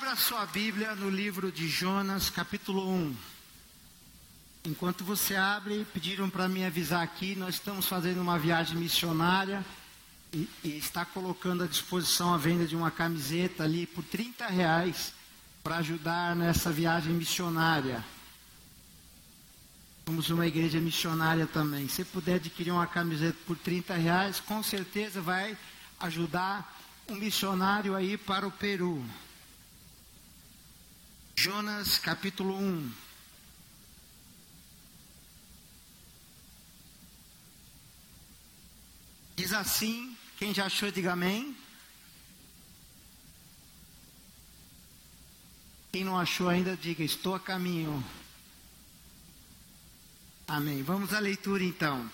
Abra sua Bíblia no livro de Jonas, capítulo 1. Enquanto você abre, pediram para me avisar aqui, nós estamos fazendo uma viagem missionária e, e, está colocando à disposição a venda de uma camiseta ali por 30 reais para ajudar nessa viagem missionária. Somos uma igreja missionária também. Se puder adquirir uma camiseta por 30 reais, com certeza vai ajudar um missionário aí para o Peru. Jonas capítulo 1. Diz assim, quem já achou, diga amém. Quem não achou ainda, diga: Estou a caminho. Amém. Vamos à leitura então.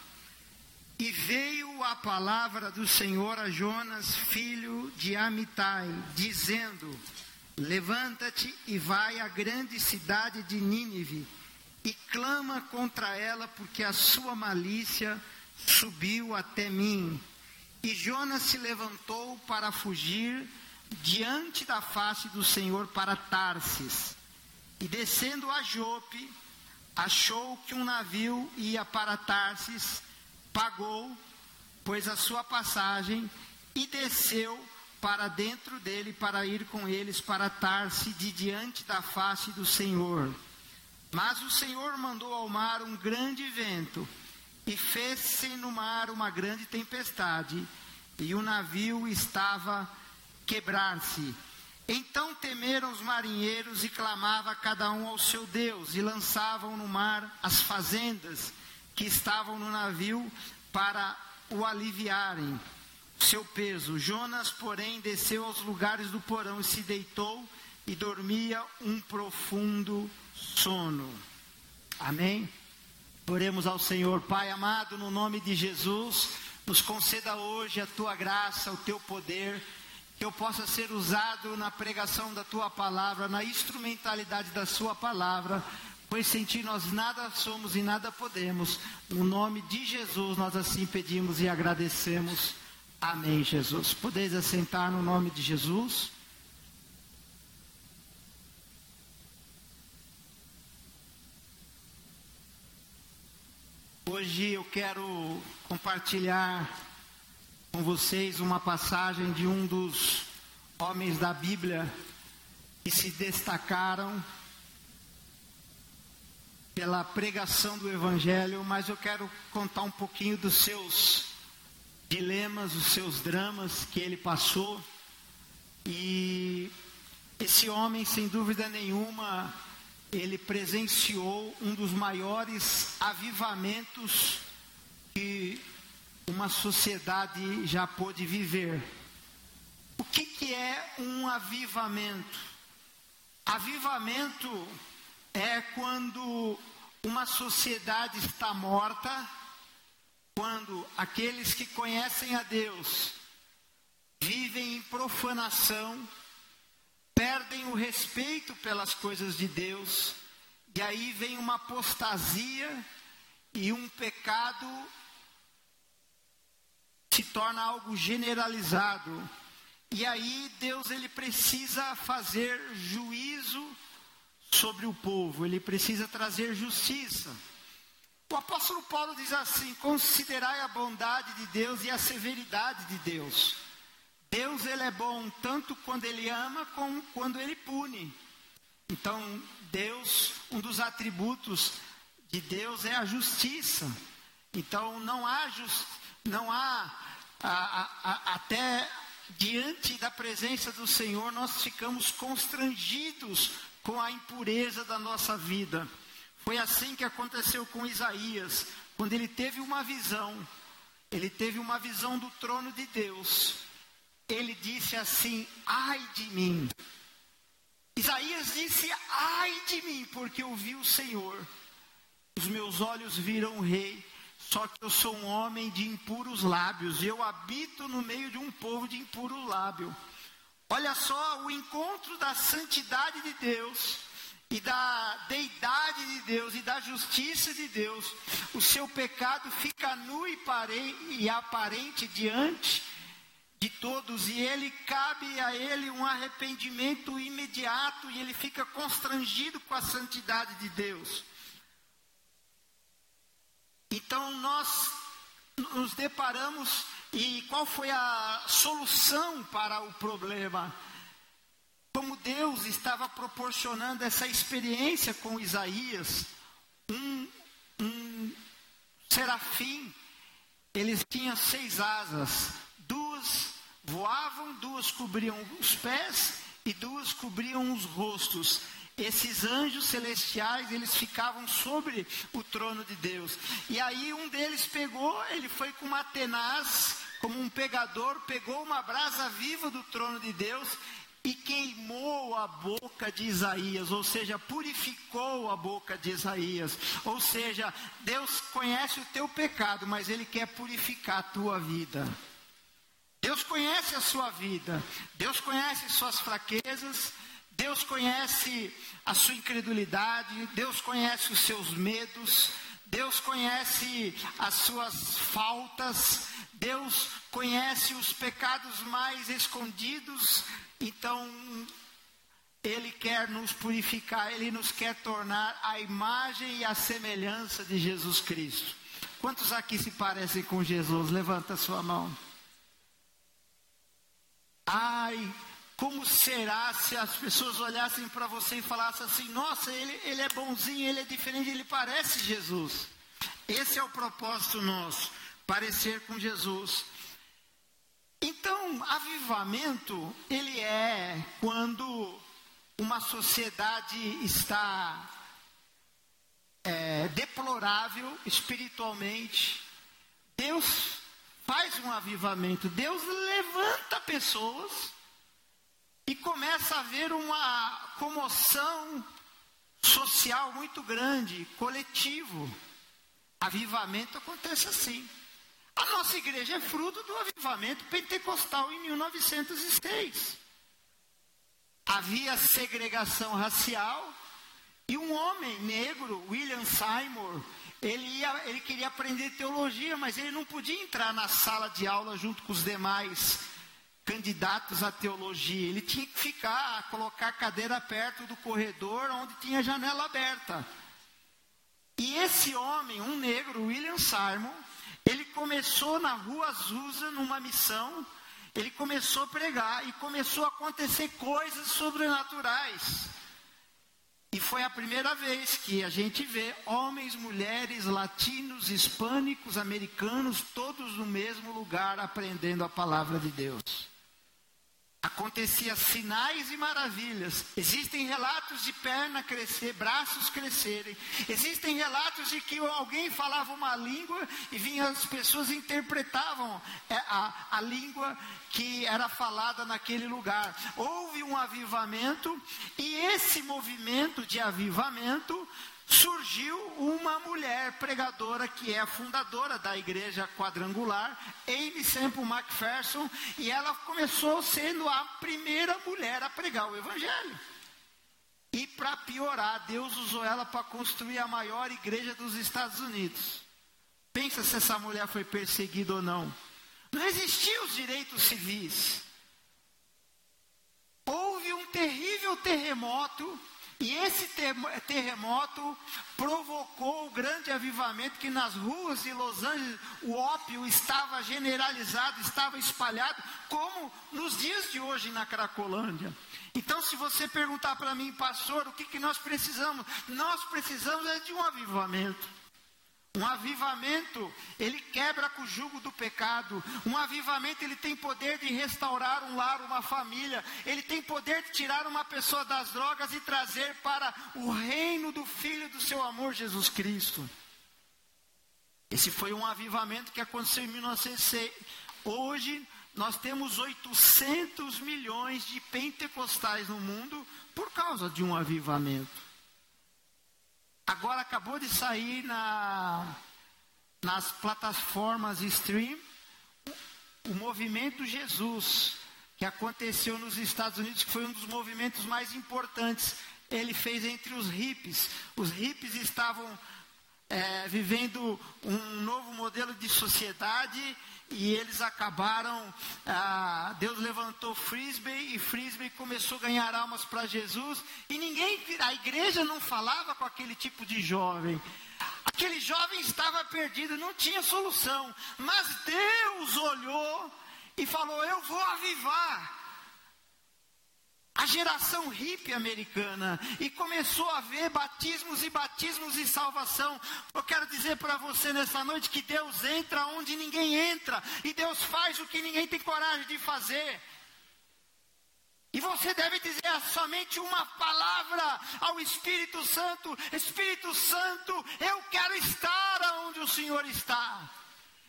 E veio a palavra do Senhor a Jonas, filho de Amitai, dizendo: Levanta-te e vai à grande cidade de Nínive e clama contra ela, porque a sua malícia subiu até mim. E Jonas se levantou para fugir diante da face do Senhor para Tarsis. E descendo a Jope, achou que um navio ia para Tarsis pagou, pois a sua passagem, e desceu para dentro dele para ir com eles para Tarse de diante da face do Senhor. Mas o Senhor mandou ao mar um grande vento e fez-se no mar uma grande tempestade, e o navio estava quebrar-se. Então temeram os marinheiros e clamava cada um ao seu Deus, e lançavam no mar as fazendas que estavam no navio para o aliviarem seu peso. Jonas, porém, desceu aos lugares do porão e se deitou e dormia um profundo sono. Amém? Oremos ao Senhor, Pai amado, no nome de Jesus, nos conceda hoje a tua graça, o teu poder, que eu possa ser usado na pregação da tua palavra, na instrumentalidade da sua palavra pois sem ti nós nada somos e nada podemos. No nome de Jesus nós assim pedimos e agradecemos. Amém, Jesus. Podeis assentar no nome de Jesus. Hoje eu quero compartilhar com vocês uma passagem de um dos homens da Bíblia que se destacaram pela pregação do Evangelho, mas eu quero contar um pouquinho dos seus dilemas, os seus dramas que ele passou. E esse homem, sem dúvida nenhuma, ele presenciou um dos maiores avivamentos que uma sociedade já pôde viver. O que, que é um avivamento? Avivamento é quando uma sociedade está morta, quando aqueles que conhecem a Deus vivem em profanação, perdem o respeito pelas coisas de Deus, e aí vem uma apostasia e um pecado se torna algo generalizado. E aí Deus ele precisa fazer juízo sobre o povo, ele precisa trazer justiça. O apóstolo Paulo diz assim: considerai a bondade de Deus e a severidade de Deus. Deus ele é bom tanto quando ele ama como quando ele pune. Então, Deus, um dos atributos de Deus é a justiça. Então, não há just, não há a, a, a, até diante da presença do Senhor nós ficamos constrangidos com a impureza da nossa vida. Foi assim que aconteceu com Isaías, quando ele teve uma visão. Ele teve uma visão do trono de Deus. Ele disse assim: Ai de mim. Isaías disse: Ai de mim, porque eu vi o Senhor. Os meus olhos viram o Rei. Só que eu sou um homem de impuros lábios, e eu habito no meio de um povo de impuro lábio. Olha só o encontro da santidade de Deus e da deidade de Deus e da justiça de Deus. O seu pecado fica nu e, aparente diante de todos e ele cabe a ele um arrependimento imediato e ele fica constrangido com a santidade de Deus. Então nós nos deparamos e qual foi a solução para o problema? Como Deus estava proporcionando essa experiência com Isaías, um, um serafim, eles tinham seis asas, duas voavam, duas cobriam os pés e duas cobriam os rostos. Esses anjos celestiais, eles ficavam sobre o trono de Deus. E aí um deles pegou, ele foi com uma tenaz, como um pegador, pegou uma brasa viva do trono de Deus e queimou a boca de Isaías, ou seja, purificou a boca de Isaías. Ou seja, Deus conhece o teu pecado, mas Ele quer purificar a tua vida. Deus conhece a sua vida, Deus conhece suas fraquezas, Deus conhece a sua incredulidade, Deus conhece os seus medos, Deus conhece as suas faltas, Deus conhece os pecados mais escondidos, então Ele quer nos purificar, Ele nos quer tornar a imagem e a semelhança de Jesus Cristo. Quantos aqui se parecem com Jesus? Levanta a sua mão. Ai, como será se as pessoas olhassem para você e falassem assim: nossa, ele, ele é bonzinho, ele é diferente, ele parece Jesus. Esse é o propósito nosso, parecer com Jesus. Então, avivamento, ele é quando uma sociedade está é, deplorável espiritualmente. Deus faz um avivamento, Deus levanta pessoas e começa a haver uma comoção social muito grande, coletivo. Avivamento acontece assim. A nossa igreja é fruto do avivamento pentecostal em 1906. Havia segregação racial e um homem negro, William Seymour, ele, ia, ele queria aprender teologia, mas ele não podia entrar na sala de aula junto com os demais candidatos à teologia. Ele tinha que ficar, colocar a cadeira perto do corredor onde tinha janela aberta. E esse homem, um negro, William Simon, ele começou na rua Azusa numa missão. Ele começou a pregar e começou a acontecer coisas sobrenaturais. E foi a primeira vez que a gente vê homens, mulheres, latinos, hispânicos, americanos, todos no mesmo lugar aprendendo a palavra de Deus acontecia sinais e maravilhas. Existem relatos de perna crescer, braços crescerem. Existem relatos de que alguém falava uma língua e vinha as pessoas interpretavam é, a, a língua que era falada naquele lugar. Houve um avivamento e esse movimento de avivamento surgiu uma mulher pregadora que é a fundadora da igreja quadrangular, Amy Semple MacPherson, e ela começou sendo a primeira mulher a pregar o evangelho. E para piorar, Deus usou ela para construir a maior igreja dos Estados Unidos. Pensa se essa mulher foi perseguida ou não. Não existiam os direitos civis. Houve um terrível terremoto e esse terremoto provocou o grande avivamento que nas ruas de Los Angeles o ópio estava generalizado, estava espalhado, como nos dias de hoje na Cracolândia. Então, se você perguntar para mim, pastor, o que, que nós precisamos? Nós precisamos é de um avivamento. Um avivamento, ele quebra com o jugo do pecado. Um avivamento, ele tem poder de restaurar um lar, uma família. Ele tem poder de tirar uma pessoa das drogas e trazer para o reino do Filho do seu amor, Jesus Cristo. Esse foi um avivamento que aconteceu em 1906. Hoje, nós temos 800 milhões de pentecostais no mundo por causa de um avivamento. Agora acabou de sair na, nas plataformas stream o movimento Jesus, que aconteceu nos Estados Unidos, que foi um dos movimentos mais importantes. Ele fez entre os hippies. Os hippies estavam é, vivendo um novo modelo de sociedade e eles acabaram. Ah, Deus levantou Frisbee e Frisbee começou a ganhar almas para Jesus. E ninguém, a igreja não falava com aquele tipo de jovem. Aquele jovem estava perdido, não tinha solução. Mas Deus olhou e falou: Eu vou avivar a geração hippie americana e começou a ver batismos e batismos e salvação. Eu quero dizer para você nessa noite que Deus entra onde ninguém entra e Deus faz o que ninguém tem coragem de fazer. E você deve dizer somente uma palavra ao Espírito Santo: Espírito Santo, eu quero estar onde o Senhor está.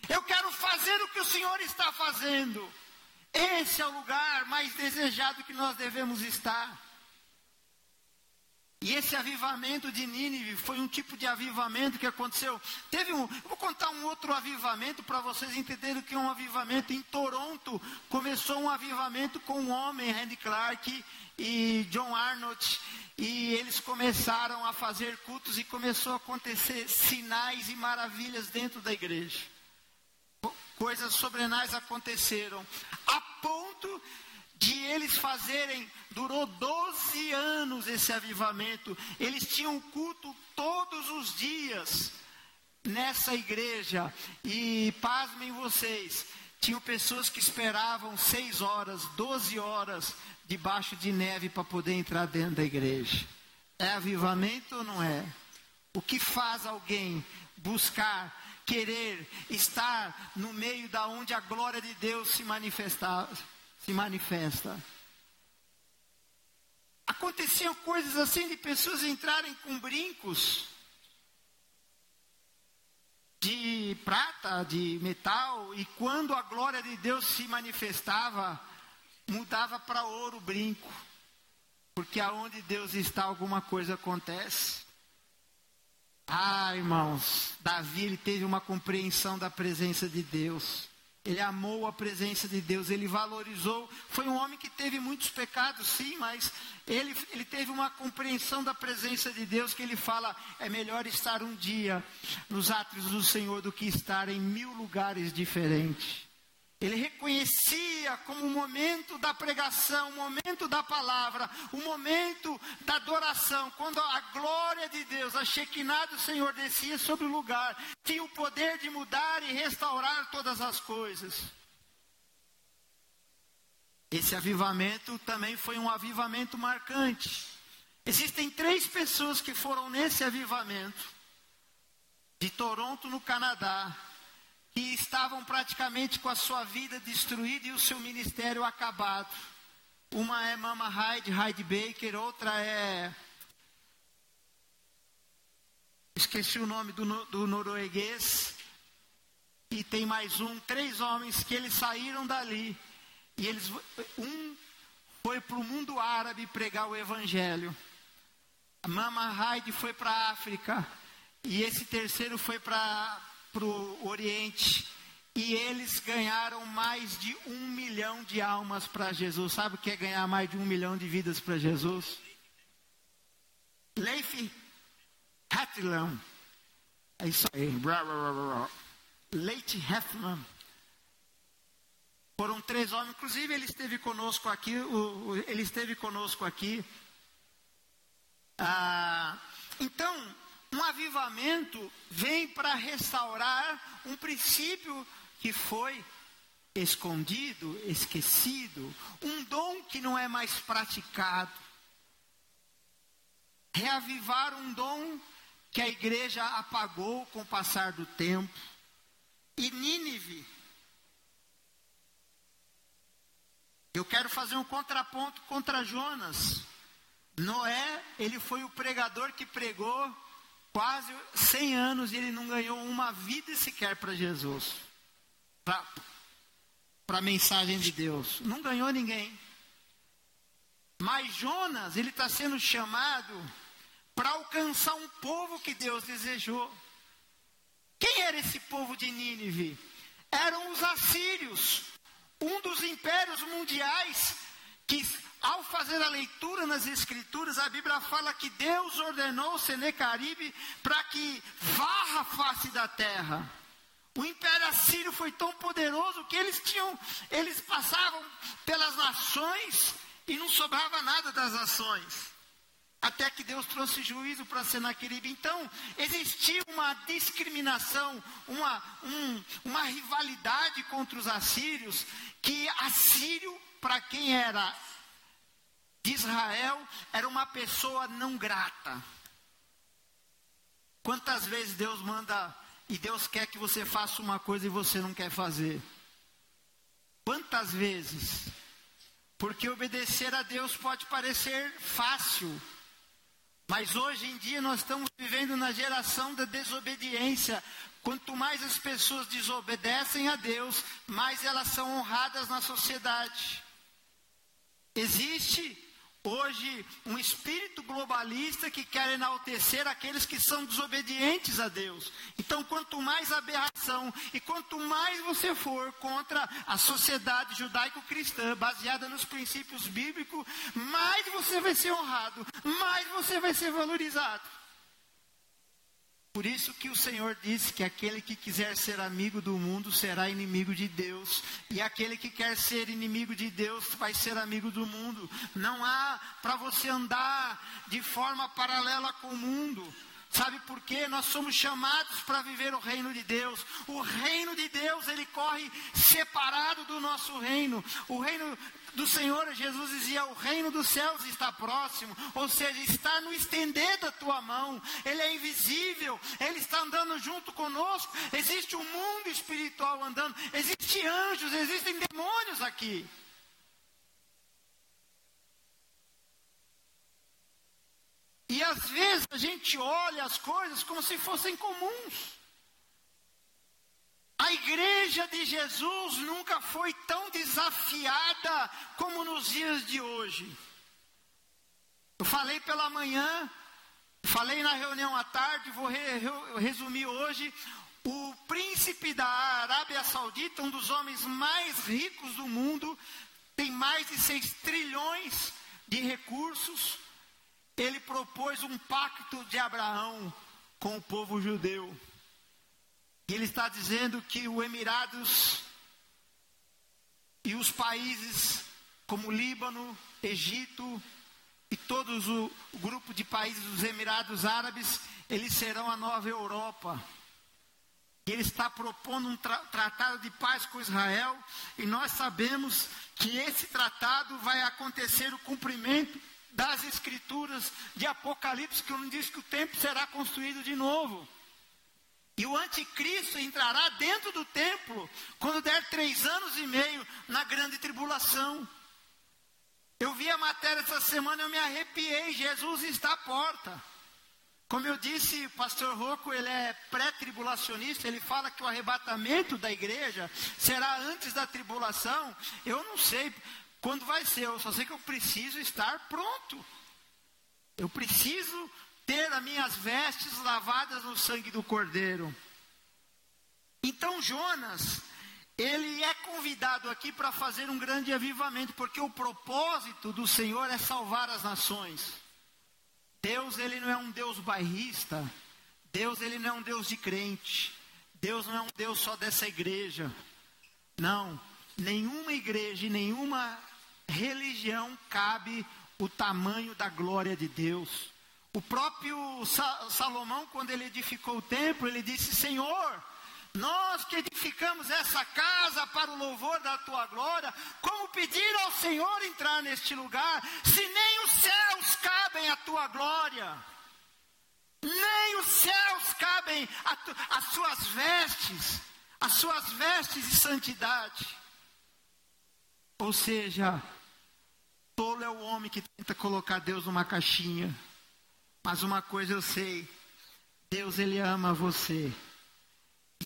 Eu quero fazer o que o Senhor está fazendo. Esse é o lugar mais desejado que nós devemos estar. E esse avivamento de Nínive foi um tipo de avivamento que aconteceu. Teve um, vou contar um outro avivamento para vocês entenderem o que é um avivamento. Em Toronto começou um avivamento com um homem, Randy Clark e John Arnott, e eles começaram a fazer cultos e começou a acontecer sinais e maravilhas dentro da igreja coisas sobrenais aconteceram, a ponto de eles fazerem, durou 12 anos esse avivamento, eles tinham culto todos os dias nessa igreja, e pasmem vocês, tinham pessoas que esperavam 6 horas, 12 horas debaixo de neve para poder entrar dentro da igreja. É avivamento ou não é? O que faz alguém buscar querer estar no meio da onde a glória de Deus se manifesta, se manifesta. Aconteciam coisas assim de pessoas entrarem com brincos de prata, de metal, e quando a glória de Deus se manifestava, mudava para ouro o brinco. Porque aonde Deus está, alguma coisa acontece. Ah, irmãos, Davi ele teve uma compreensão da presença de Deus. Ele amou a presença de Deus, ele valorizou. Foi um homem que teve muitos pecados, sim, mas ele, ele teve uma compreensão da presença de Deus que ele fala: é melhor estar um dia nos átrios do Senhor do que estar em mil lugares diferentes. Ele reconhecia como o momento da pregação, o momento da palavra, o momento da adoração, quando a glória de Deus, a Shekinah do Senhor descia sobre o lugar, tinha o poder de mudar e restaurar todas as coisas. Esse avivamento também foi um avivamento marcante. Existem três pessoas que foram nesse avivamento, de Toronto, no Canadá, que estavam praticamente com a sua vida destruída e o seu ministério acabado. Uma é Mama Hyde, Hyde Baker, outra é. Esqueci o nome do, do norueguês. E tem mais um, três homens que eles saíram dali. E eles. Um foi para o mundo árabe pregar o evangelho. Mama Hyde foi para a África. E esse terceiro foi para para o Oriente e eles ganharam mais de um milhão de almas para Jesus. Sabe o que é ganhar mais de um milhão de vidas para Jesus? Leif Hatlam. É isso aí. Leite Hefman. Foram três homens, inclusive ele esteve conosco aqui, ele esteve conosco aqui. Ah, então, um avivamento vem para restaurar um princípio que foi escondido, esquecido, um dom que não é mais praticado. Reavivar um dom que a igreja apagou com o passar do tempo. E Nínive. Eu quero fazer um contraponto contra Jonas. Noé, ele foi o pregador que pregou quase 100 anos e ele não ganhou uma vida sequer para Jesus, para a mensagem de Deus. Não ganhou ninguém. Mas Jonas, ele está sendo chamado para alcançar um povo que Deus desejou. Quem era esse povo de Nínive? Eram os assírios, um dos impérios mundiais que ao fazer a leitura nas Escrituras, a Bíblia fala que Deus ordenou Senecaribe para que varra a face da terra. O império assírio foi tão poderoso que eles tinham, eles passavam pelas nações e não sobrava nada das nações. Até que Deus trouxe juízo para Senaqueribe. Então, existia uma discriminação, uma, um, uma rivalidade contra os assírios, que assírio, para quem era Israel, era uma pessoa não grata. Quantas vezes Deus manda e Deus quer que você faça uma coisa e você não quer fazer? Quantas vezes? Porque obedecer a Deus pode parecer fácil, mas hoje em dia nós estamos vivendo na geração da desobediência. Quanto mais as pessoas desobedecem a Deus, mais elas são honradas na sociedade. Existe hoje um espírito globalista que quer enaltecer aqueles que são desobedientes a Deus. Então, quanto mais aberração e quanto mais você for contra a sociedade judaico-cristã, baseada nos princípios bíblicos, mais você vai ser honrado, mais você vai ser valorizado. Por isso que o Senhor disse que aquele que quiser ser amigo do mundo será inimigo de Deus, e aquele que quer ser inimigo de Deus vai ser amigo do mundo. Não há para você andar de forma paralela com o mundo. Sabe por quê? Nós somos chamados para viver o reino de Deus. O reino de Deus, ele corre separado do nosso reino. O reino do Senhor, Jesus dizia: O reino dos céus está próximo, ou seja, está no estender da tua mão, ele é invisível, ele está andando junto conosco. Existe um mundo espiritual andando, existem anjos, existem demônios aqui. E às vezes a gente olha as coisas como se fossem comuns. A igreja de Jesus nunca foi tão desafiada como nos dias de hoje. Eu falei pela manhã, falei na reunião à tarde, vou re resumir hoje. O príncipe da Arábia Saudita, um dos homens mais ricos do mundo, tem mais de 6 trilhões de recursos. Ele propôs um pacto de Abraão com o povo judeu. E ele está dizendo que o Emirados e os países como Líbano, Egito e todos o, grupo de países dos Emirados Árabes, eles serão a nova Europa. E ele está propondo um tra tratado de paz com Israel, e nós sabemos que esse tratado vai acontecer o cumprimento das escrituras de Apocalipse, que não diz que o templo será construído de novo. E o anticristo entrará dentro do templo quando der três anos e meio na grande tribulação. Eu vi a matéria essa semana, eu me arrepiei. Jesus está à porta. Como eu disse, o pastor Rocco, ele é pré-tribulacionista, ele fala que o arrebatamento da igreja será antes da tribulação. Eu não sei quando vai ser, eu só sei que eu preciso estar pronto. Eu preciso ter as minhas vestes lavadas no sangue do Cordeiro. Então Jonas, ele é convidado aqui para fazer um grande avivamento, porque o propósito do Senhor é salvar as nações. Deus, ele não é um Deus bairrista. Deus, ele não é um Deus de crente. Deus não é um Deus só dessa igreja. Não, nenhuma igreja nenhuma religião cabe o tamanho da glória de Deus. O próprio Salomão, quando ele edificou o templo, ele disse: Senhor, nós que edificamos essa casa para o louvor da tua glória, como pedir ao Senhor entrar neste lugar, se nem os céus cabem à tua glória, nem os céus cabem às suas vestes, as suas vestes de santidade. Ou seja, tolo é o homem que tenta colocar Deus numa caixinha. Mas uma coisa eu sei: Deus, Ele ama você.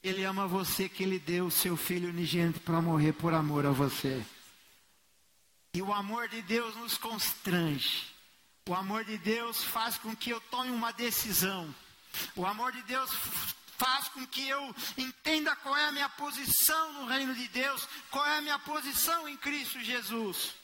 Ele ama você que Ele deu o seu Filho unigênito para morrer por amor a você. E o amor de Deus nos constrange. O amor de Deus faz com que eu tome uma decisão. O amor de Deus faz com que eu entenda qual é a minha posição no reino de Deus, qual é a minha posição em Cristo Jesus.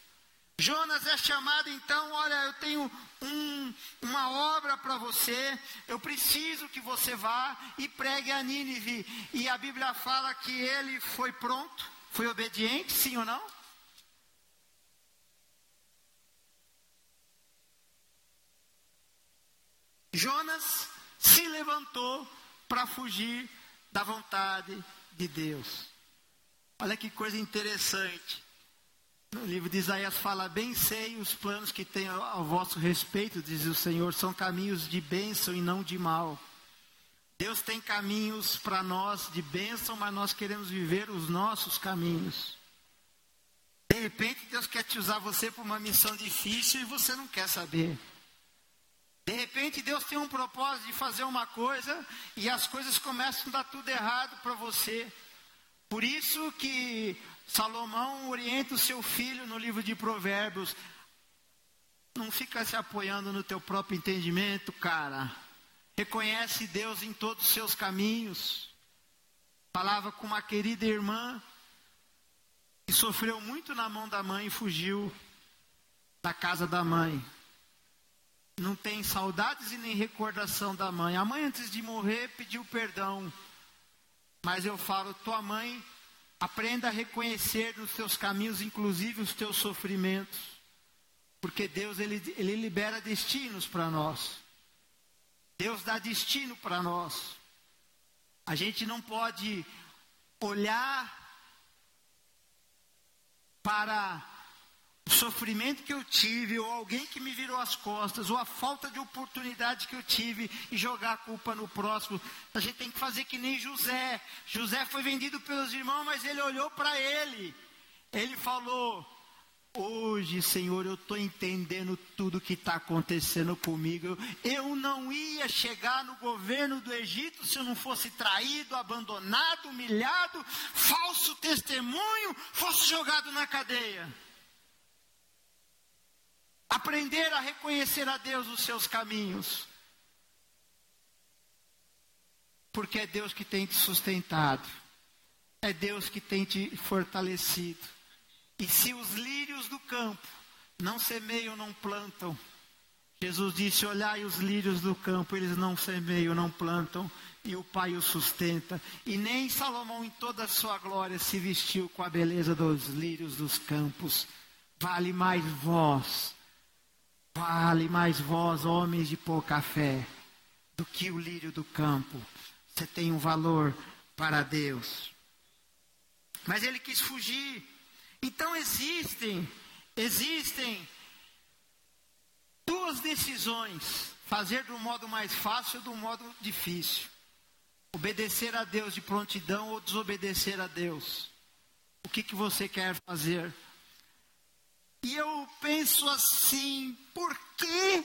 Jonas é chamado então, olha, eu tenho um um, uma obra para você, eu preciso que você vá e pregue a Nínive. E a Bíblia fala que ele foi pronto, foi obediente, sim ou não? Jonas se levantou para fugir da vontade de Deus. Olha que coisa interessante. No livro de Isaías fala: Bem sei os planos que tenho ao vosso respeito, diz o Senhor, são caminhos de bênção e não de mal. Deus tem caminhos para nós de bênção, mas nós queremos viver os nossos caminhos. De repente, Deus quer te usar você para uma missão difícil e você não quer saber. De repente, Deus tem um propósito de fazer uma coisa e as coisas começam a dar tudo errado para você. Por isso que Salomão orienta o seu filho no livro de Provérbios. Não fica se apoiando no teu próprio entendimento, cara. Reconhece Deus em todos os seus caminhos. Falava com uma querida irmã que sofreu muito na mão da mãe e fugiu da casa da mãe. Não tem saudades e nem recordação da mãe. A mãe, antes de morrer, pediu perdão. Mas eu falo, tua mãe Aprenda a reconhecer nos seus caminhos, inclusive os teus sofrimentos. Porque Deus, Ele, ele libera destinos para nós. Deus dá destino para nós. A gente não pode olhar para o sofrimento que eu tive, ou alguém que me virou as costas, ou a falta de oportunidade que eu tive e jogar a culpa no próximo. A gente tem que fazer que nem José. José foi vendido pelos irmãos, mas ele olhou para ele. Ele falou: Hoje, Senhor, eu estou entendendo tudo que está acontecendo comigo. Eu não ia chegar no governo do Egito se eu não fosse traído, abandonado, humilhado, falso testemunho, fosse jogado na cadeia. Aprender a reconhecer a Deus os seus caminhos. Porque é Deus que tem te sustentado. É Deus que tem te fortalecido. E se os lírios do campo não semeiam, não plantam. Jesus disse: Olhai os lírios do campo, eles não semeiam, não plantam, e o Pai os sustenta. E nem Salomão, em toda a sua glória, se vestiu com a beleza dos lírios dos campos. Vale mais vós Vale mais vós, homens de pouca fé, do que o lírio do campo. Você tem um valor para Deus. Mas ele quis fugir. Então existem, existem duas decisões: fazer do modo mais fácil ou do modo difícil. Obedecer a Deus de prontidão ou desobedecer a Deus. O que, que você quer fazer? E eu penso assim: por que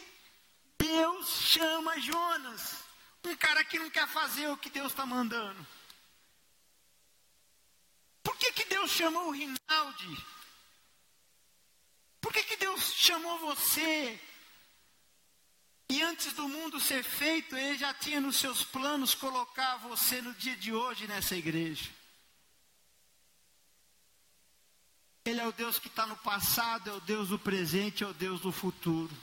Deus chama Jonas? Um cara que não quer fazer o que Deus está mandando. Por que, que Deus chamou o Rinaldi? Por que, que Deus chamou você? E antes do mundo ser feito, Ele já tinha nos seus planos colocar você no dia de hoje nessa igreja. Ele é o Deus que está no passado, é o Deus do presente, é o Deus do futuro.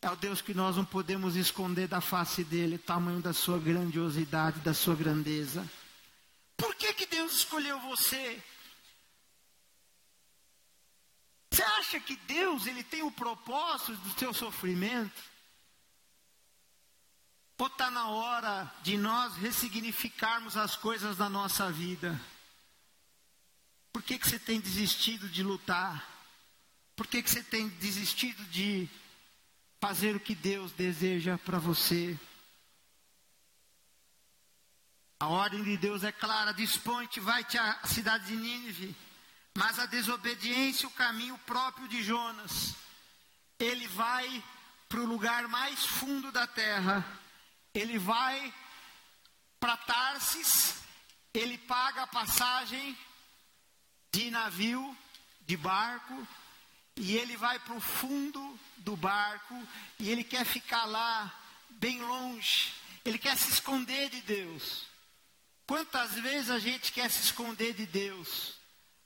É o Deus que nós não podemos esconder da face dele, tamanho da sua grandiosidade, da sua grandeza. Por que, que Deus escolheu você? Você acha que Deus ele tem o propósito do seu sofrimento? Ou está na hora de nós ressignificarmos as coisas da nossa vida? Por que, que você tem desistido de lutar? Por que, que você tem desistido de fazer o que Deus deseja para você? A ordem de Deus é clara: dispõe-te, vai-te à cidade de Nínive. Mas a desobediência, o caminho próprio de Jonas, ele vai para o lugar mais fundo da terra, ele vai para Tarsis, ele paga a passagem de navio, de barco, e ele vai para o fundo do barco e ele quer ficar lá, bem longe, ele quer se esconder de Deus. Quantas vezes a gente quer se esconder de Deus?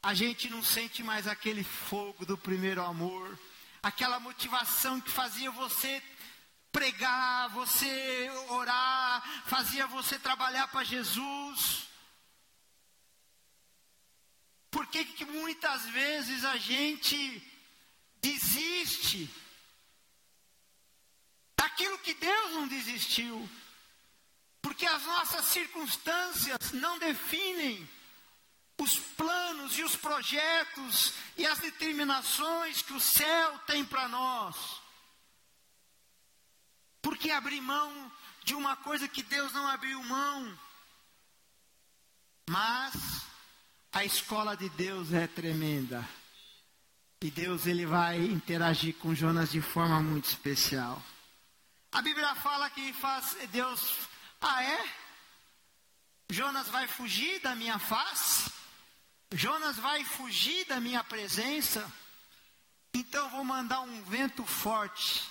A gente não sente mais aquele fogo do primeiro amor, aquela motivação que fazia você pregar, você orar, fazia você trabalhar para Jesus. Por que, que muitas vezes a gente desiste daquilo que Deus não desistiu? Porque as nossas circunstâncias não definem os planos e os projetos e as determinações que o céu tem para nós. Porque abrir mão de uma coisa que Deus não abriu mão. Mas a escola de Deus é tremenda. E Deus ele vai interagir com Jonas de forma muito especial. A Bíblia fala que faz Deus, ah é? Jonas vai fugir da minha face? Jonas vai fugir da minha presença? Então eu vou mandar um vento forte.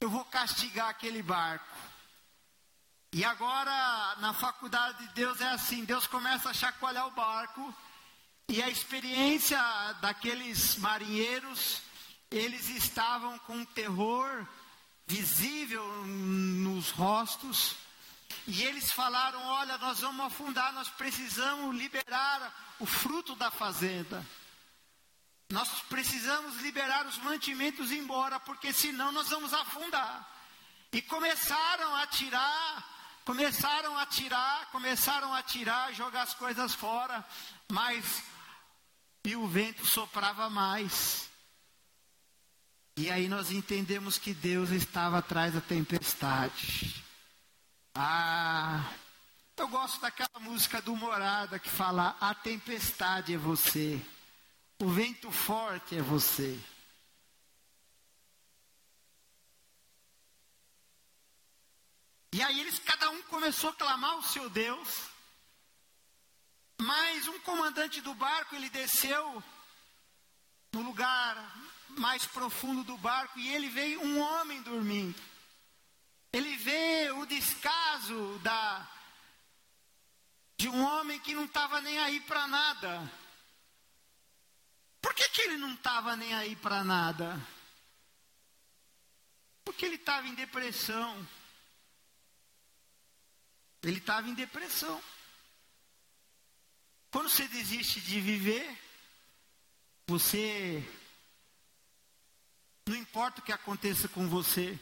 Eu vou castigar aquele barco. E agora, na faculdade de Deus é assim: Deus começa a chacoalhar o barco, e a experiência daqueles marinheiros, eles estavam com terror visível nos rostos, e eles falaram: Olha, nós vamos afundar, nós precisamos liberar o fruto da fazenda. Nós precisamos liberar os mantimentos embora, porque senão nós vamos afundar. E começaram a tirar Começaram a tirar, começaram a tirar, jogar as coisas fora, mas e o vento soprava mais. E aí nós entendemos que Deus estava atrás da tempestade. Ah, eu gosto daquela música do Morada que fala: A tempestade é você, o vento forte é você. E aí eles, cada um começou a clamar o seu Deus. Mas um comandante do barco, ele desceu no lugar mais profundo do barco e ele vê um homem dormindo. Ele vê o descaso da de um homem que não estava nem aí para nada. Por que, que ele não estava nem aí para nada? Porque ele estava em depressão. Ele estava em depressão. Quando você desiste de viver, você. Não importa o que aconteça com você.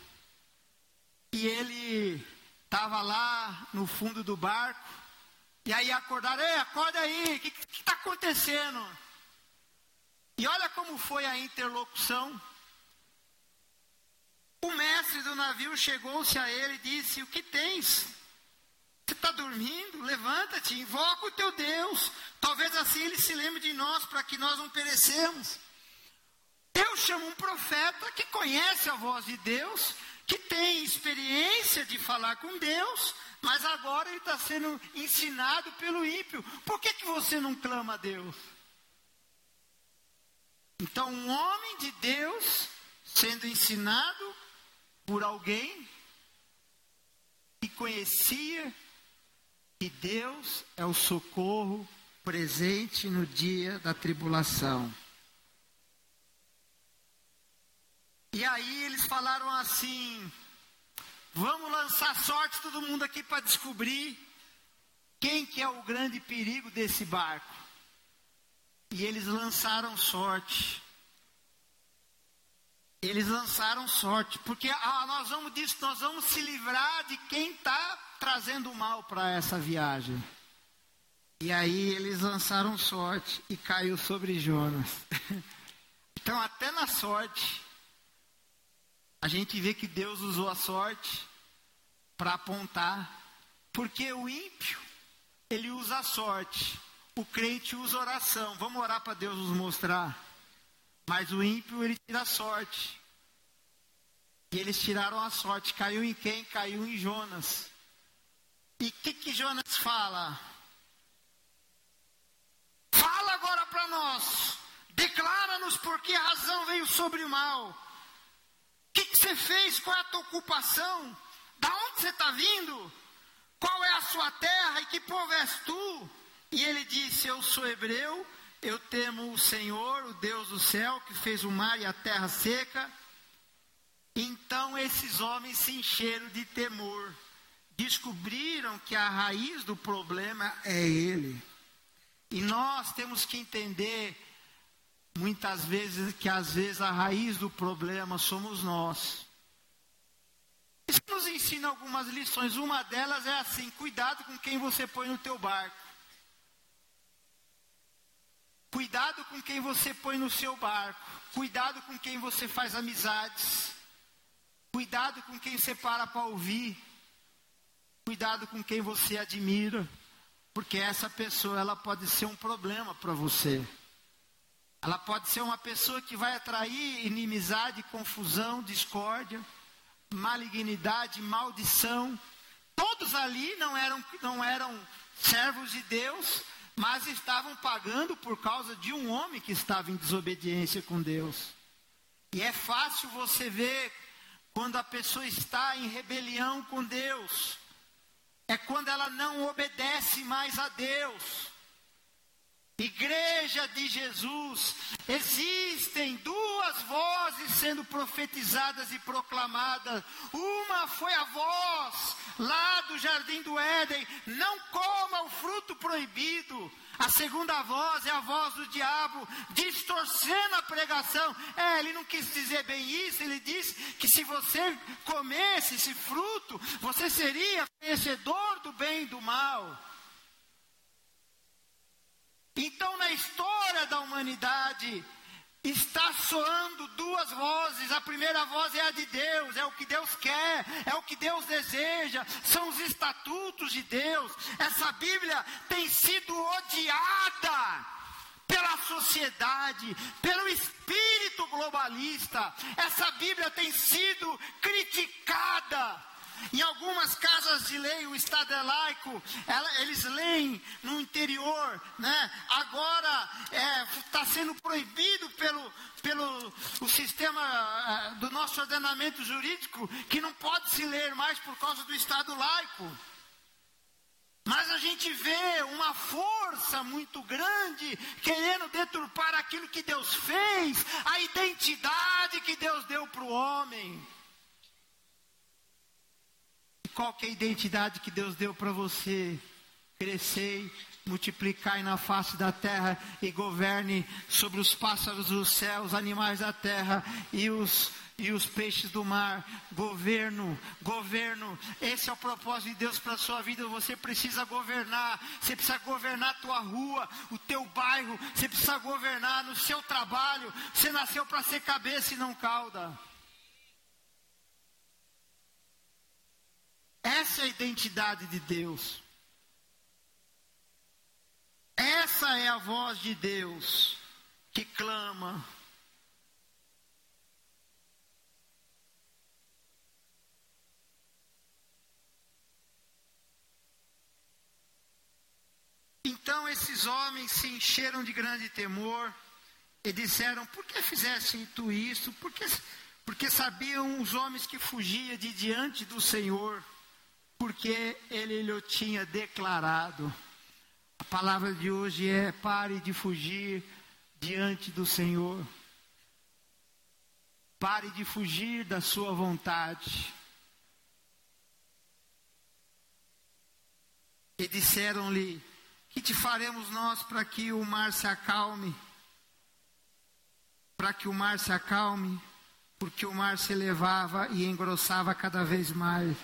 E ele estava lá no fundo do barco. E aí acordaram: Ei, acorda aí, o que está acontecendo? E olha como foi a interlocução. O mestre do navio chegou-se a ele e disse: O que tens? Está dormindo? Levanta-te, invoca o teu Deus. Talvez assim ele se lembre de nós para que nós não perecemos. Eu chamo um profeta que conhece a voz de Deus, que tem experiência de falar com Deus, mas agora ele está sendo ensinado pelo ímpio. Por que, que você não clama a Deus? Então, um homem de Deus sendo ensinado por alguém que conhecia e Deus é o socorro presente no dia da tribulação. E aí eles falaram assim: vamos lançar sorte todo mundo aqui para descobrir quem que é o grande perigo desse barco. E eles lançaram sorte. Eles lançaram sorte, porque ah, nós vamos disso, nós vamos se livrar de quem está trazendo mal para essa viagem. E aí eles lançaram sorte e caiu sobre Jonas. então, até na sorte, a gente vê que Deus usou a sorte para apontar, porque o ímpio, ele usa a sorte, o crente usa oração. Vamos orar para Deus nos mostrar. Mas o ímpio, ele tira a sorte. E eles tiraram a sorte. Caiu em quem? Caiu em Jonas. E o que, que Jonas fala? Fala agora para nós. Declara-nos por que a razão veio sobre o mal. O que, que você fez? Qual é a tua ocupação? Da onde você está vindo? Qual é a sua terra e que povo és tu? E ele disse: Eu sou hebreu, eu temo o Senhor, o Deus do céu, que fez o mar e a terra seca. Então Então esses homens se encheram de temor. Descobriram que a raiz do problema é ele. E nós temos que entender muitas vezes que às vezes a raiz do problema somos nós. Isso nos ensina algumas lições. Uma delas é assim: cuidado com quem você põe no teu barco. Cuidado com quem você põe no seu barco. Cuidado com quem você faz amizades. Cuidado com quem você para para ouvir. Cuidado com quem você admira. Porque essa pessoa ela pode ser um problema para você. Ela pode ser uma pessoa que vai atrair inimizade, confusão, discórdia, malignidade, maldição. Todos ali não eram, não eram servos de Deus, mas estavam pagando por causa de um homem que estava em desobediência com Deus. E é fácil você ver quando a pessoa está em rebelião com Deus, é quando ela não obedece mais a Deus. Igreja de Jesus, existem duas vozes sendo profetizadas e proclamadas. Uma foi a voz lá do jardim do Éden: não coma o fruto proibido. A segunda voz é a voz do diabo, distorcendo a pregação. É, ele não quis dizer bem isso, ele disse que se você comesse esse fruto, você seria conhecedor do bem e do mal. Então, na história da humanidade, está soando duas vozes. A primeira voz é a de Deus, é o que Deus quer, é o que Deus deseja, são os estatutos de Deus. Essa Bíblia tem sido odiada pela sociedade, pelo espírito globalista. Essa Bíblia tem sido criticada em algumas casas de lei, o Estado é laico, ela, eles leem no interior, né? agora está é, sendo proibido pelo, pelo o sistema uh, do nosso ordenamento jurídico, que não pode se ler mais por causa do Estado laico. Mas a gente vê uma força muito grande querendo deturpar aquilo que Deus fez, a identidade que Deus deu para o homem. Qual é a identidade que Deus deu para você? Crescei, multiplicai na face da terra e governe sobre os pássaros dos céus, os animais da terra e os e os peixes do mar. Governo, governo. Esse é o propósito de Deus para a sua vida. Você precisa governar. Você precisa governar a tua rua, o teu bairro. Você precisa governar no seu trabalho. Você nasceu para ser cabeça e não cauda. Essa é a identidade de Deus. Essa é a voz de Deus que clama. Então esses homens se encheram de grande temor e disseram: Por que fizessem tu isso? Porque, porque sabiam os homens que fugiam de diante do Senhor porque ele lhe tinha declarado. A palavra de hoje é: pare de fugir diante do Senhor. Pare de fugir da sua vontade. E disseram-lhe: Que te faremos nós para que o mar se acalme? Para que o mar se acalme, porque o mar se elevava e engrossava cada vez mais.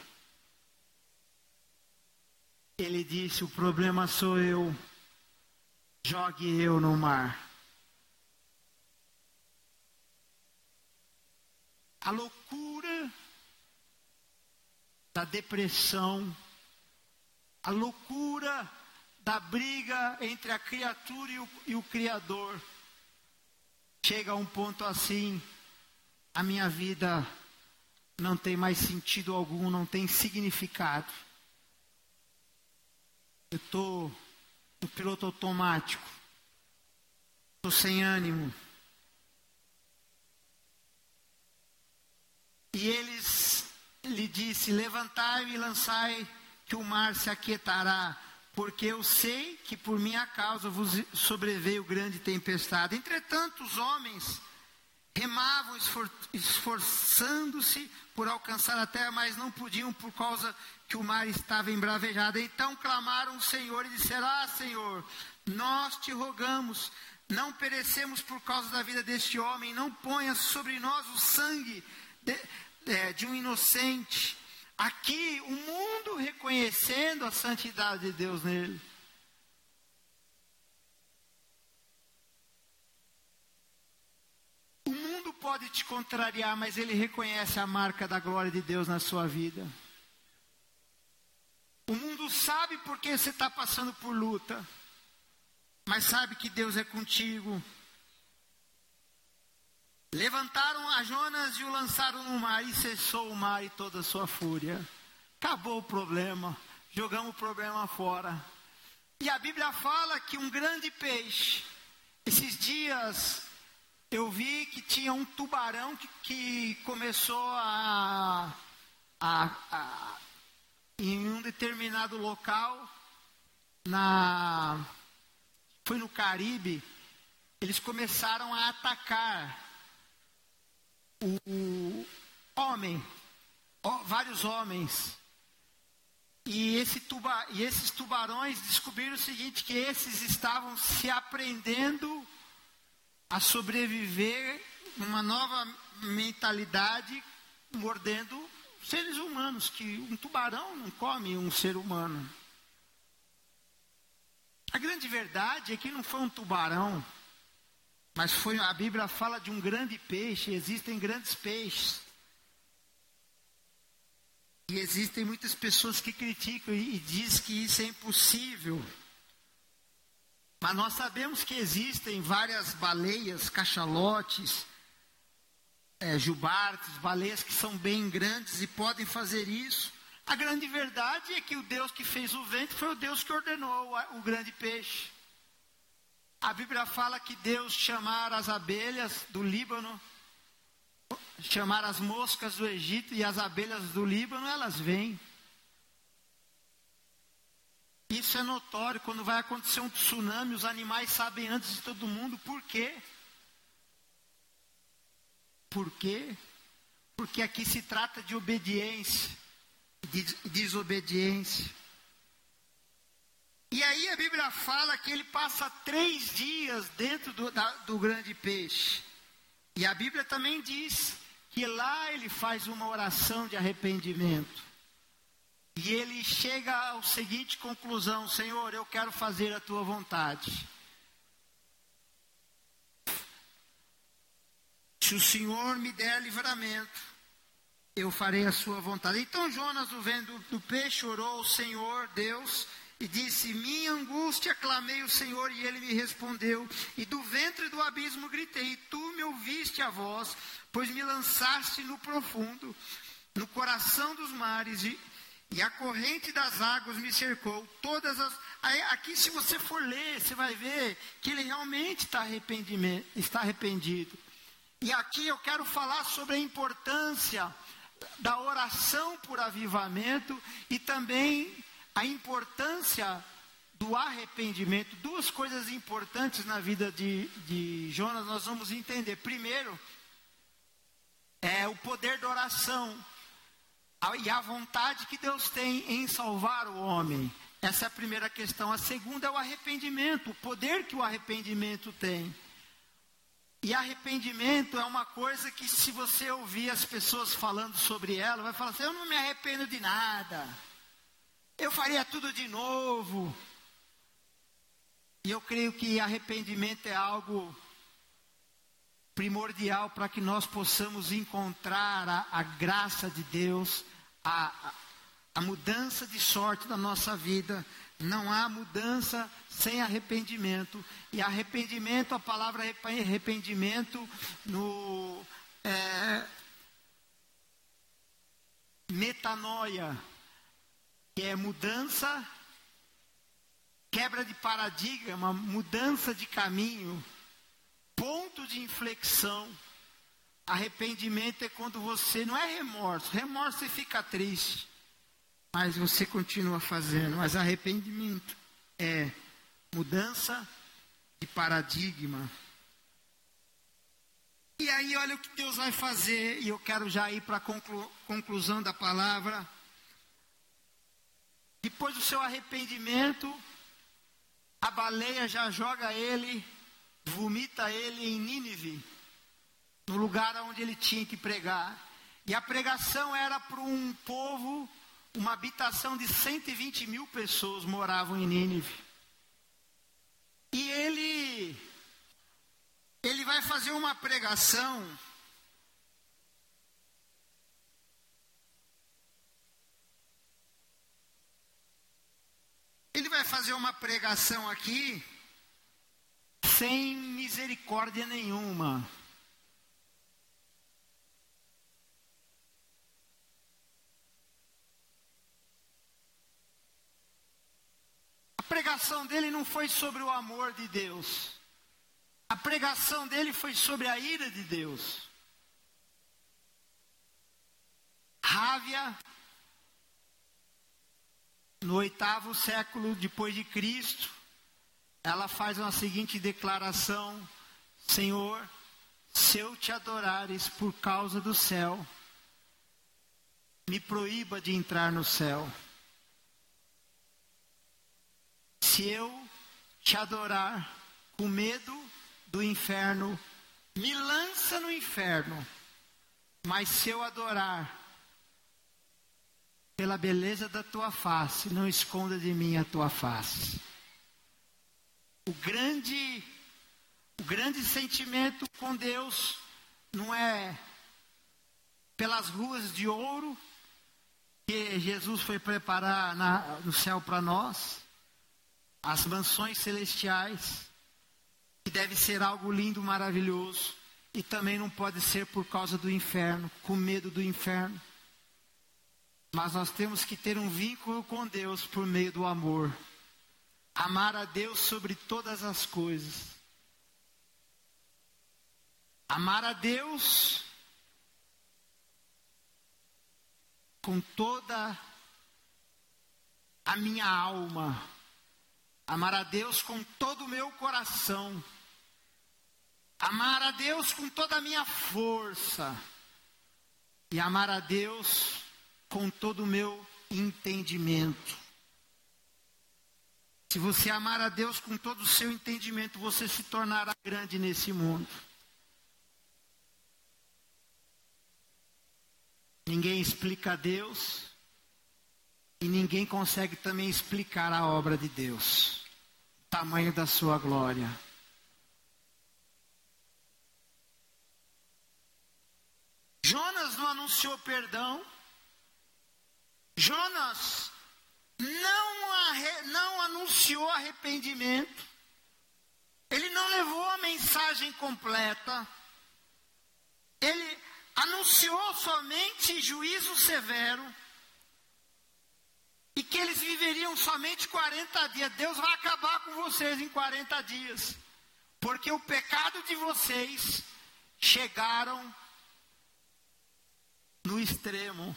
Ele disse: O problema sou eu, jogue eu no mar. A loucura da depressão, a loucura da briga entre a criatura e o, e o Criador. Chega a um ponto assim, a minha vida não tem mais sentido algum, não tem significado. Eu estou no piloto automático. Estou sem ânimo. E eles lhe disse: Levantai e lançai, que o mar se aquietará, porque eu sei que por minha causa vos sobreveio grande tempestade. Entretanto, os homens remavam esfor esforçando-se por alcançar a terra, mas não podiam por causa que o mar estava embravejado. Então clamaram o Senhor e disseram: Ah, Senhor, nós te rogamos, não perecemos por causa da vida deste homem, não ponha sobre nós o sangue de, de, de um inocente. Aqui, o mundo reconhecendo a santidade de Deus nele. O mundo pode te contrariar, mas ele reconhece a marca da glória de Deus na sua vida. O mundo sabe porque você está passando por luta, mas sabe que Deus é contigo. Levantaram a Jonas e o lançaram no mar, e cessou o mar e toda a sua fúria. Acabou o problema, jogamos o problema fora. E a Bíblia fala que um grande peixe, esses dias eu vi que tinha um tubarão que, que começou a, a, a, em um determinado local, na, foi no Caribe, eles começaram a atacar o, homem, vários homens. E, esse tuba, e esses tubarões descobriram o seguinte, que esses estavam se aprendendo a sobreviver numa nova mentalidade, mordendo seres humanos, que um tubarão não come um ser humano. A grande verdade é que não foi um tubarão, mas foi a Bíblia fala de um grande peixe, existem grandes peixes. E existem muitas pessoas que criticam e, e dizem que isso é impossível. Mas nós sabemos que existem várias baleias, cachalotes, é, jubartes, baleias que são bem grandes e podem fazer isso. A grande verdade é que o Deus que fez o vento foi o Deus que ordenou o, grande peixe. A Bíblia fala que Deus chamar as abelhas do Líbano, chamar as moscas do Egito e as abelhas do Líbano, elas vêm. Isso é notório. Quando vai acontecer um tsunami, os animais sabem antes de todo mundo. Por quê? Por quê? Porque aqui se trata de obediência, de desobediência. E aí a Bíblia fala que ele passa três dias dentro do, da, do grande peixe. E a Bíblia também diz que lá ele faz uma oração de arrependimento. E ele chega à seguinte conclusão: Senhor, eu quero fazer a tua vontade. Se o Senhor me der livramento, eu farei a sua vontade. Então Jonas, do vento do peixe, orou ao Senhor Deus e disse: Minha angústia clamei o Senhor e ele me respondeu. E do ventre do abismo gritei: Tu me ouviste a voz, pois me lançaste no profundo, no coração dos mares. E e a corrente das águas me cercou. Todas as. Aqui, se você for ler, você vai ver que ele realmente está, está arrependido. E aqui eu quero falar sobre a importância da oração por avivamento e também a importância do arrependimento. Duas coisas importantes na vida de, de Jonas nós vamos entender. Primeiro, é o poder da oração e a vontade que Deus tem em salvar o homem. Essa é a primeira questão. A segunda é o arrependimento, o poder que o arrependimento tem. E arrependimento é uma coisa que, se você ouvir as pessoas falando sobre ela, vai falar assim: eu não me arrependo de nada, eu faria tudo de novo. E eu creio que arrependimento é algo primordial para que nós possamos encontrar a, a graça de Deus a, a mudança de sorte da nossa vida. Não há mudança sem arrependimento. E arrependimento, a palavra arrependimento no é, metanoia, que é mudança, quebra de paradigma, mudança de caminho, ponto de inflexão. Arrependimento é quando você não é remorso. Remorso você fica triste, mas você continua fazendo. Mas arrependimento é mudança de paradigma. E aí, olha o que Deus vai fazer, e eu quero já ir para a conclu conclusão da palavra. Depois do seu arrependimento, a baleia já joga ele, vomita ele em Nínive, no lugar onde ele tinha que pregar. E a pregação era para um povo, uma habitação de 120 mil pessoas moravam em Nínive. E ele, ele vai fazer uma pregação Ele vai fazer uma pregação aqui sem misericórdia nenhuma. Pregação dele não foi sobre o amor de Deus. A pregação dele foi sobre a ira de Deus. Rávia, no oitavo século depois de Cristo, ela faz uma seguinte declaração: Senhor, se eu te adorares por causa do céu, me proíba de entrar no céu. Se eu te adorar com medo do inferno, me lança no inferno. Mas se eu adorar pela beleza da tua face, não esconda de mim a tua face. O grande, o grande sentimento com Deus não é pelas ruas de ouro que Jesus foi preparar na, no céu para nós, as mansões celestiais, que deve ser algo lindo, maravilhoso, e também não pode ser por causa do inferno, com medo do inferno. Mas nós temos que ter um vínculo com Deus por meio do amor. Amar a Deus sobre todas as coisas. Amar a Deus com toda a minha alma. Amar a Deus com todo o meu coração. Amar a Deus com toda a minha força. E amar a Deus com todo o meu entendimento. Se você amar a Deus com todo o seu entendimento, você se tornará grande nesse mundo. Ninguém explica a Deus e ninguém consegue também explicar a obra de Deus, o tamanho da sua glória. Jonas não anunciou perdão, Jonas não, arre, não anunciou arrependimento, ele não levou a mensagem completa, ele anunciou somente juízo severo e que eles viveriam somente 40 dias. Deus vai acabar com vocês em 40 dias, porque o pecado de vocês chegaram no extremo.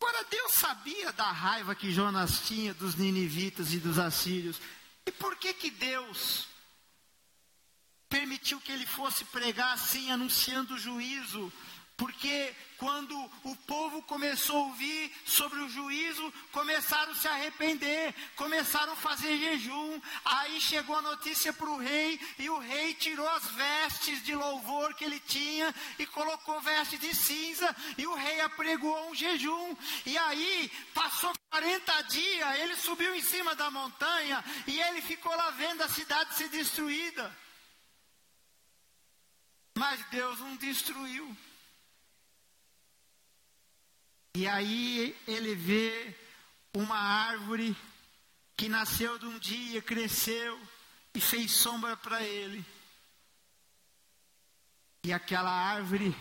Agora, Deus sabia da raiva que Jonas tinha dos ninivitas e dos assírios. E por que que Deus permitiu que ele fosse pregar assim, anunciando o juízo porque quando o povo começou a ouvir sobre o juízo, começaram a se arrepender, começaram a fazer jejum. Aí chegou a notícia para o rei, e o rei tirou as vestes de louvor que ele tinha e colocou veste de cinza, e o rei apregoou um jejum. E aí passou 40 dias, ele subiu em cima da montanha e ele ficou lá vendo a cidade ser destruída. Mas Deus não destruiu. E aí ele vê uma árvore que nasceu de um dia, cresceu e fez sombra para ele. E aquela árvore,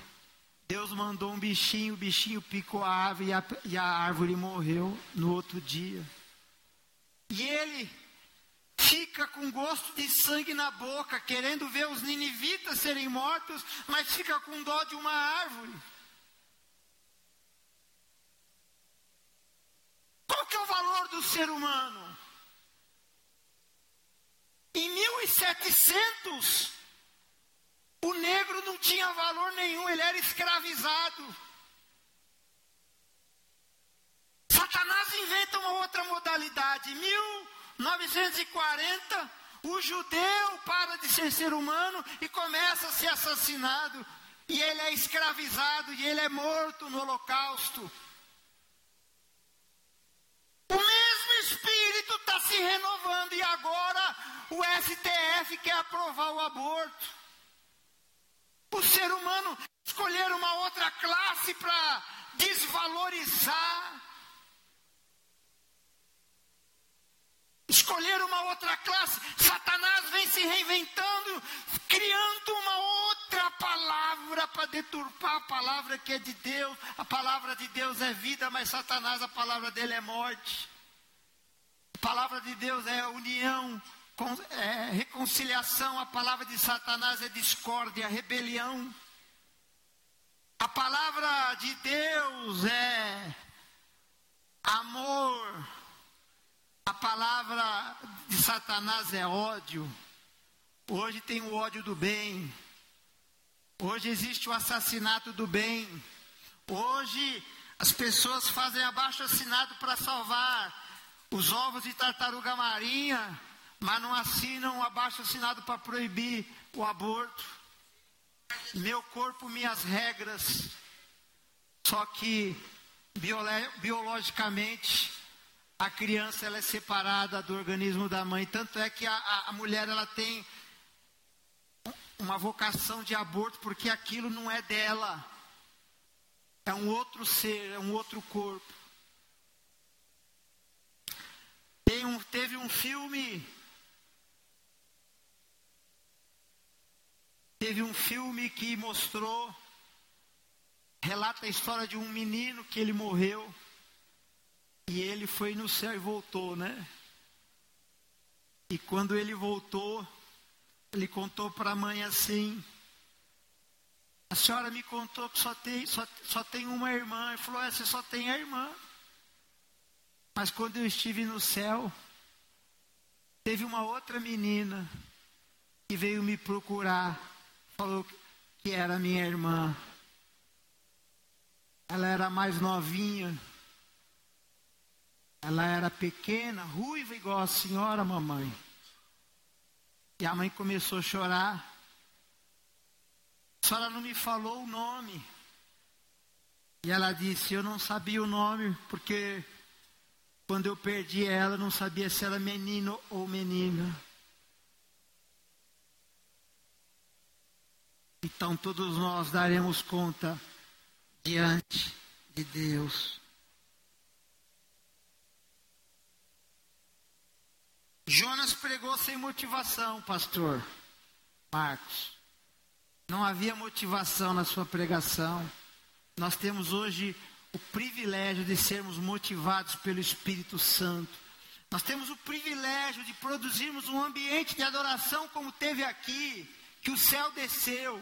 Deus mandou um bichinho, o bichinho picou a árvore e a, e a árvore morreu no outro dia. E ele fica com gosto de sangue na boca, querendo ver os ninivitas serem mortos, mas fica com dó de uma árvore. Qual que é o valor do ser humano? Em 1700, O negro não tinha valor nenhum, ele era escravizado. Satanás inventa uma outra modalidade. Em 1940, o judeu para de ser ser humano e começa a ser assassinado. E ele é escravizado e ele é morto no holocausto. O mesmo espírito está se renovando e agora o STF quer aprovar o aborto. O ser humano escolher uma outra classe para desvalorizar. Escolher uma outra classe. Satanás vem se reinventando, criando uma outra palavra para deturpar a palavra que é de Deus. A palavra de Deus é vida, mas Satanás, a palavra dele é morte. A palavra de Deus é união, é, reconciliação, a palavra de Satanás é discórdia, rebelião. A palavra de Deus é amor. A palavra de Satanás é ódio. Hoje tem o ódio do bem. Hoje existe o assassinato do bem. Hoje as pessoas fazem abaixo assinado para salvar os ovos de tartaruga marinha mas não assinam abaixo assinado para proibir o aborto. Meu corpo, minhas regras. Só que biologicamente a criança ela é separada do organismo da mãe. Tanto é que a, a mulher ela tem uma vocação de aborto porque aquilo não é dela. É um outro ser, é um outro corpo. Um, teve um filme Teve um filme que mostrou, relata a história de um menino que ele morreu e ele foi no céu e voltou, né? E quando ele voltou, ele contou para a mãe assim: A senhora me contou que só tem, só, só tem uma irmã. Ele falou: é, Você só tem a irmã. Mas quando eu estive no céu, teve uma outra menina que veio me procurar falou que era minha irmã. Ela era mais novinha. Ela era pequena, ruiva igual a senhora mamãe. E a mãe começou a chorar. A senhora não me falou o nome. E ela disse: Eu não sabia o nome, porque quando eu perdi ela, não sabia se era menino ou menina. Então todos nós daremos conta diante de Deus. Jonas pregou sem motivação, pastor Marcos. Não havia motivação na sua pregação. Nós temos hoje o privilégio de sermos motivados pelo Espírito Santo. Nós temos o privilégio de produzirmos um ambiente de adoração como teve aqui que o céu desceu.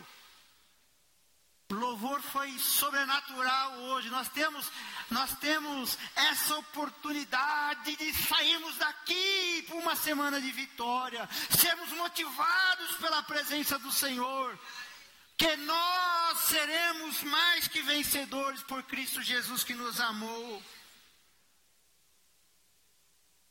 Louvor foi sobrenatural hoje. Nós temos, nós temos essa oportunidade de sairmos daqui por uma semana de vitória, sermos motivados pela presença do Senhor. Que nós seremos mais que vencedores por Cristo Jesus que nos amou.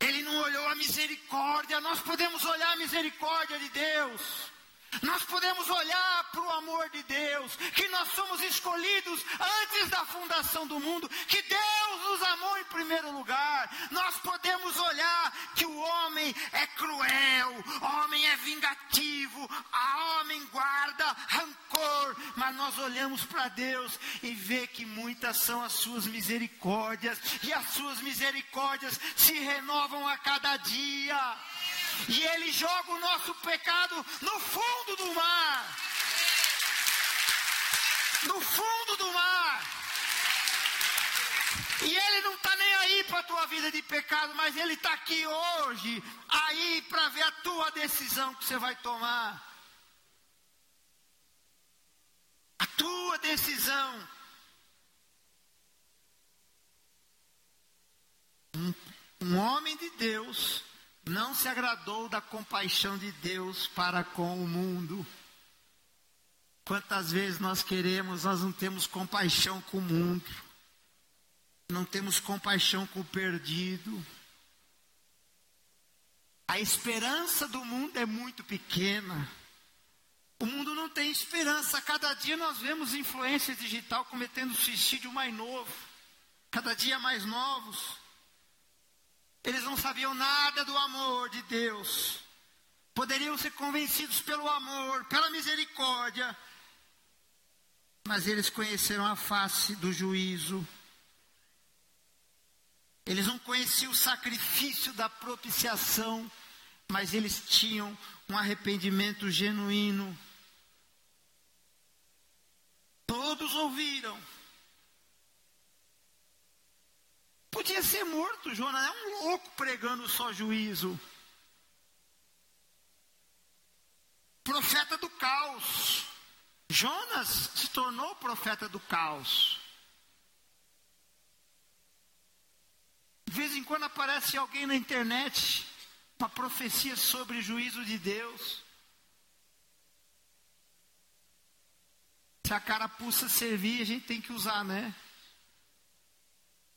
Ele não olhou a misericórdia, nós podemos olhar a misericórdia de Deus. Nós podemos olhar para o amor de Deus, que nós somos escolhidos antes da fundação do mundo, que Deus nos amou em primeiro lugar. Nós podemos olhar que o homem é cruel, homem é vingativo, a homem guarda rancor, mas nós olhamos para Deus e vê que muitas são as suas misericórdias, e as suas misericórdias se renovam a cada dia. E ele joga o nosso pecado no fundo do mar. No fundo do mar. E ele não está nem aí para a tua vida de pecado, mas ele está aqui hoje, aí para ver a tua decisão que você vai tomar. A tua decisão. Um, um homem de Deus não se agradou da compaixão de Deus para com o mundo. Quantas vezes nós queremos, nós não temos compaixão com o mundo, não temos compaixão com o perdido. A esperança do mundo é muito pequena. O mundo não tem esperança. Cada dia nós vemos influência digital cometendo suicídio mais novo, cada dia mais novos. Eles não sabiam nada do amor de Deus. Poderiam ser convencidos pelo amor, pela misericórdia, mas eles conheceram a face do juízo. Eles não conheciam o sacrifício da propiciação, mas eles tinham um arrependimento genuíno. Todos ouviram. Podia ser morto, Jonas é um louco pregando só juízo. Profeta do caos. Jonas se tornou profeta do caos. De vez em quando aparece alguém na internet, uma profecia sobre juízo de Deus. Se a carapuça servir, a gente tem que usar, né?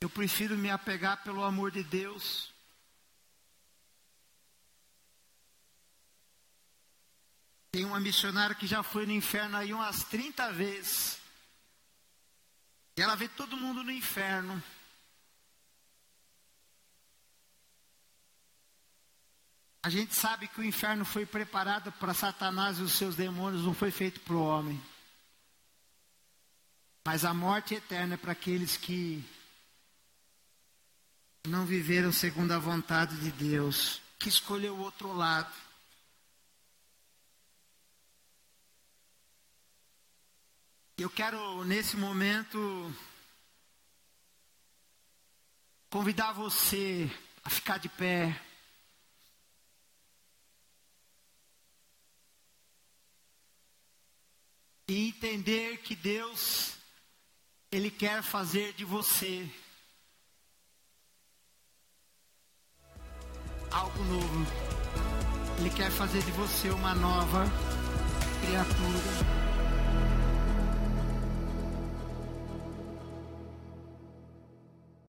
Eu prefiro me apegar pelo amor de Deus. Tem uma missionária que já foi no inferno aí umas 30 vezes. E ela vê todo mundo no inferno. A gente sabe que o inferno foi preparado para Satanás e os seus demônios, não foi feito para o homem. Mas a morte eterna é para aqueles que não viveram segundo a vontade de Deus, que escolheu o outro lado. Eu quero, nesse momento, convidar você a ficar de pé. E entender que Deus, Ele quer fazer de você algo novo. Ele quer fazer de você uma nova criatura.